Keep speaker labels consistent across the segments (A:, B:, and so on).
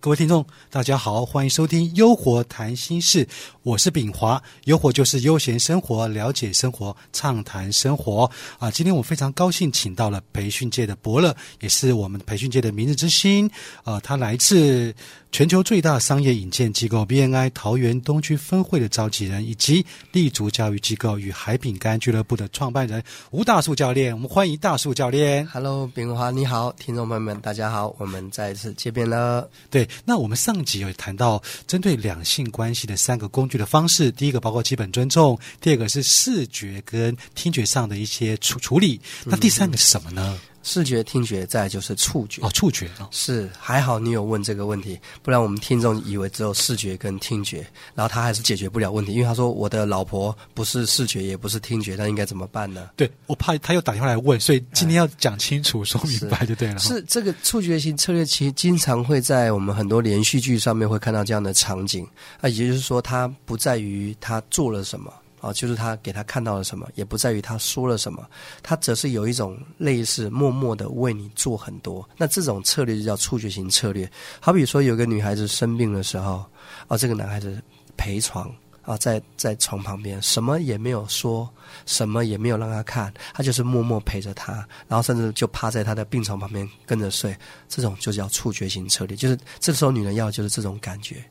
A: 各位听众，大家好，欢迎收听《优活谈心事》，我是炳华。优活就是悠闲生活，了解生活，畅谈生活啊！今天我非常高兴，请到了培训界的伯乐，也是我们培训界的明日之星啊！他来自全球最大商业引荐机构 BNI 桃园东区分会的召集人，以及立足教育机构与海饼干俱乐部的创办人吴大树教练。我们欢迎大树教练。
B: Hello，炳华你好，听众朋友们大家好，我们再一次见面了。
A: 对，那我们上集有谈到针对两性关系的三个工具的方式，第一个包括基本尊重，第二个是视觉跟听觉上的一些处处理，那第三个是什么呢？
B: 视觉、听觉，再就是触觉。
A: 哦，触觉哦。
B: 是，还好你有问这个问题，不然我们听众以为只有视觉跟听觉，然后他还是解决不了问题，因为他说我的老婆不是视觉也不是听觉，那应该怎么办呢？
A: 对，我怕他又打电话来问，所以今天要讲清楚、说明白就对了。
B: 是这个触觉型策略，其实经常会在我们很多连续剧上面会看到这样的场景啊，也就是说，它不在于他做了什么。啊，就是他给他看到了什么，也不在于他说了什么，他则是有一种类似默默的为你做很多。那这种策略就叫触觉型策略。好比说，有个女孩子生病的时候，啊，这个男孩子陪床啊，在在床旁边，什么也没有说，什么也没有让他看，他就是默默陪着他，然后甚至就趴在他的病床旁边跟着睡。这种就叫触觉型策略，就是这时候女人要的就是这种感觉。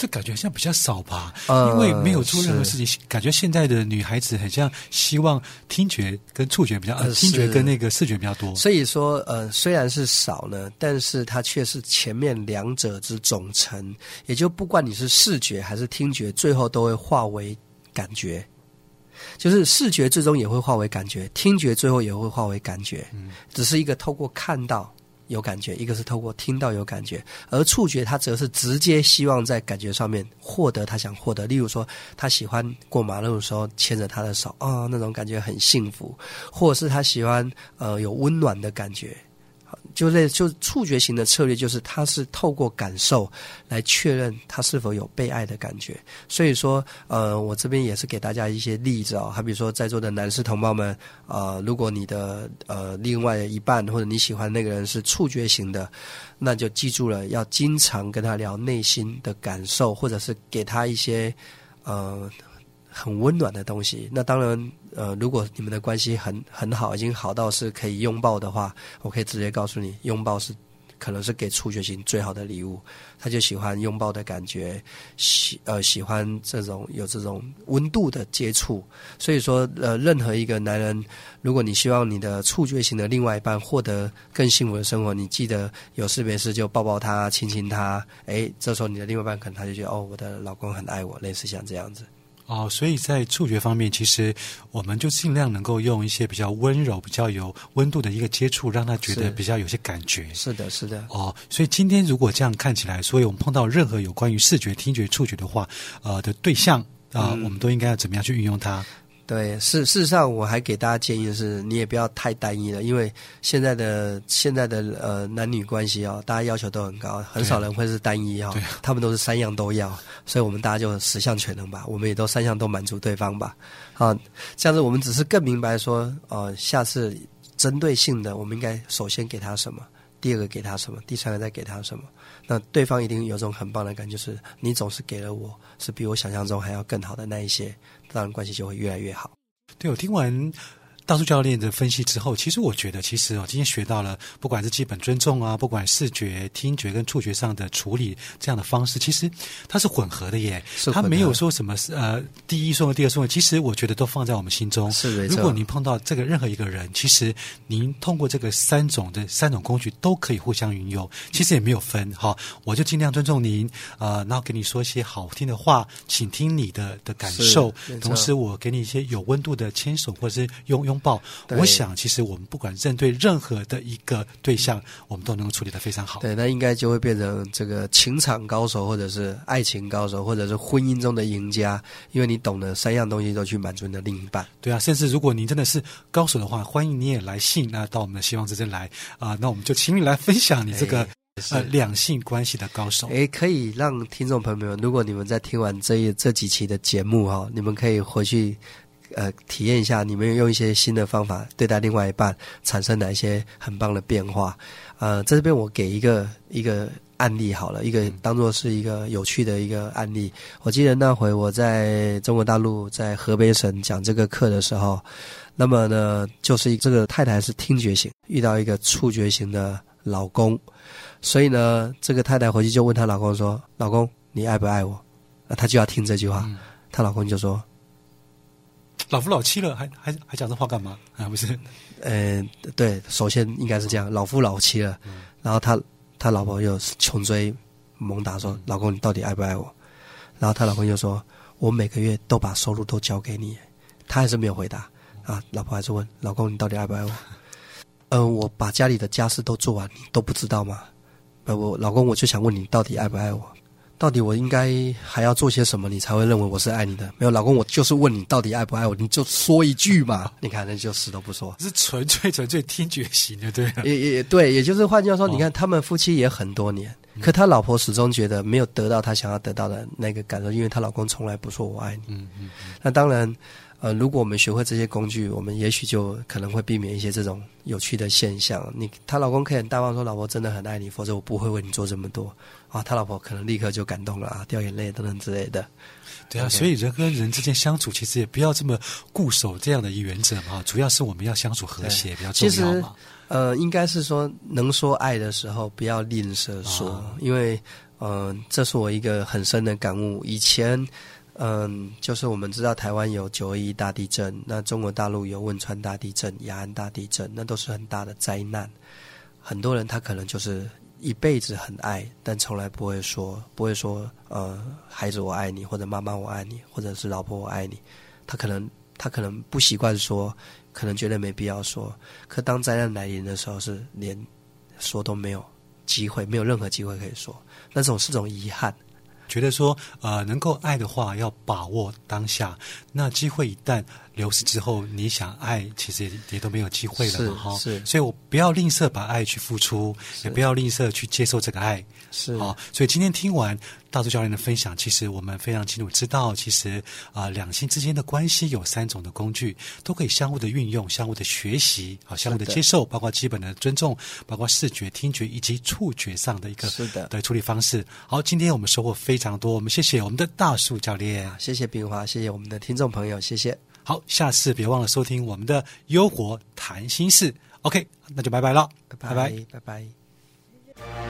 A: 这感觉好像比较少吧，
B: 呃
A: 因为没有做任何事情，感觉现在的女孩子很像希望听觉跟触觉比较，呃，
B: 呃
A: 听觉跟那个视觉比较多。
B: 所以说，呃，虽然是少呢，但是它却是前面两者之总成，也就不管你是视觉还是听觉，最后都会化为感觉。就是视觉最终也会化为感觉，听觉最后也会化为感觉，
A: 嗯
B: 只是一个透过看到有感觉，一个是透过听到有感觉，而触觉它则是直接希望在感觉上面获得他想获得。例如说，他喜欢过马路的时候牵着他的手啊、那种感觉很幸福，或者是他喜欢呃有温暖的感觉。就类就触觉型的策略，就是它是透过感受来确认他是否有被爱的感觉。所以说，呃，我这边也是给大家一些例子哦，好比如说在座的男士同胞们，呃，如果你的呃另外一半或者你喜欢那个人是触觉型的，那就记住了，要经常跟他聊内心的感受，或者是给他一些呃很温暖的东西。那当然，呃，如果你们的关系很很好，已经好到是可以拥抱的话，我可以直接告诉你，拥抱是可能是给触觉型最好的礼物。他就喜欢拥抱的感觉，喜呃喜欢这种有这种温度的接触。所以说，呃，任何一个男人，如果你希望你的触觉型的另外一半获得更幸福的生活，你记得有事没事就抱抱他、亲亲他。诶，这时候你的另外一半可能他就觉得，哦，我的老公很爱我，类似像这样子。
A: 哦，所以在触觉方面，其实我们就尽量能够用一些比较温柔、比较有温度的一个接触，让他觉得比较有些感觉。
B: 是的，是的。
A: 哦，所以今天如果这样看起来，所以我们碰到任何有关于视觉、听觉、触觉的话，呃的对象啊、
B: 嗯
A: 我们都应该要怎么样去运用它？
B: 对，事事实上，我还给大家建议的是，你也不要太单一了，因为现在的现在的呃男女关系哦，大家要求都很高，很少人会是单一哦，他们都是三样都要，所以我们大家就十项全能吧，我们也都三项都满足对方吧，啊，这样子我们只是更明白说，呃，下次针对性的，我们应该首先给他什么，第二个给他什么，第三个再给他什么，那对方一定有种很棒的感觉，就是你总是给了我是比我想象中还要更好的那一些，当然关系就会越来越好。
A: 对我听完大树教练的分析之后，其实我觉得，其实哦，今天学到了，不管是基本尊重啊，不管视觉、听觉跟触觉上的处理这样的方式，其实它是混合的耶。
B: 是
A: 它没有说什么呃第一顺位、第二顺位，其实我觉得都放在我们心中。
B: 是
A: 如果您碰到这个任何一个人，其实您通过这个三种的三种工具都可以互相运用，其实也没有分哈。我就尽量尊重您，呃，然后给你说一些好听的话，请听你的的感受同时我给你一些有温度的牵手或者是拥拥抱。
B: 对
A: 我想，其实我们不管针对任何的一个对象，我们都能够处理的非常好。
B: 对，那应该就会变成这个情场高手，或者是爱情高手，或者是婚姻中的赢家，因为你懂得三样东西都去满足你的另一半。
A: 对啊，甚至如果您真的是高手的话，欢迎你也来信，那到我们的希望之声来啊、那我们就请你来分享你这个、呃两性关系的高手。
B: 诶，可以让听众朋友们，如果你们在听完这一这几期的节目哈、你们可以回去呃体验一下，你们用一些新的方法对待另外一半，产生哪一些很棒的变化。呃，在这边我给一个一个案例好了，一个当做是一个有趣的一个案例。我记得那回我在中国大陆在河北省讲这个课的时候，那么呢，就是这个太太是听觉型，遇到一个触觉型的老公，所以呢，这个太太回去就问她老公说：“老公，你爱不爱我？”那她就要听这句话，她老公就说。
A: 老夫老妻了，还还还讲这话干嘛啊？不是，
B: 呃，对，首先应该是这样，老夫老妻了，然后他他老婆又穷追猛打说：“老公，你到底爱不爱我？”然后他老公又说：“我每个月都把收入都交给你。”他还是没有回答啊，老婆还是问：“老公，你到底爱不爱我？”嗯，我把家里的家事都做完，你都不知道吗？呃，我老公，我就想问你，到底爱不爱我？到底我应该还要做些什么，你才会认为我是爱你的？没有，老公，我就是问你到底爱不爱我，你就说一句嘛。你看，那就死都不说，
A: 是纯粹纯粹听觉型的，对。
B: 也也对，也就是换句话说，你看他们夫妻也很多年，可他老婆始终觉得没有得到他想要得到的那个感受，因为她老公从来不说我爱你。嗯嗯。那当然。呃，如果我们学会这些工具，我们也许就可能会避免一些这种有趣的现象。你她老公可以很大方说：“老婆真的很爱你，否则我不会为你做这么多。”啊，他老婆可能立刻就感动了啊，掉眼泪等等之类的。
A: 对啊，所以人跟人之间相处，其实也不要这么固守这样的一原则嘛。主要是我们要相处和谐比较重要
B: 嘛。呃，应该是说能说爱的时候，不要吝啬说，因为嗯，这是我一个很深的感悟。以前。嗯，就是我们知道台湾有九二一大地震，那中国大陆有汶川大地震、雅安大地震，那都是很大的灾难。很多人他可能就是一辈子很爱，但从来不会说，不会说，呃，孩子我爱你，或者妈妈我爱你，或者是老婆我爱你。他可能他可能不习惯说，可能觉得没必要说。可当灾难来临的时候，是连说都没有机会，没有任何机会可以说，那种是种遗憾。
A: 觉得说，呃，能够爱的话，要把握当下。那机会一旦流失之后，你想爱，其实也也都没有机会了哈。
B: 是，
A: 所以我不要吝啬把爱去付出，也不要吝啬去接受这个爱。
B: 是
A: 啊，所以今天听完大柱教练的分享，其实我们非常清楚知道，其实啊，两性之间的关系有三种的工具，都可以相互的运用，相互的学习，啊，相互的接受，包括基本的尊重，包括视觉、听觉以及触觉上的一个
B: 是的
A: 的处理方式。好，今天我们收获非常多，我们谢谢我们的大树教练，
B: 谢谢冰华，谢谢我们的听众朋友，谢谢。
A: 好，下次别忘了收听我们的优活谈心事。OK，那就拜拜了，
B: 拜拜，拜拜。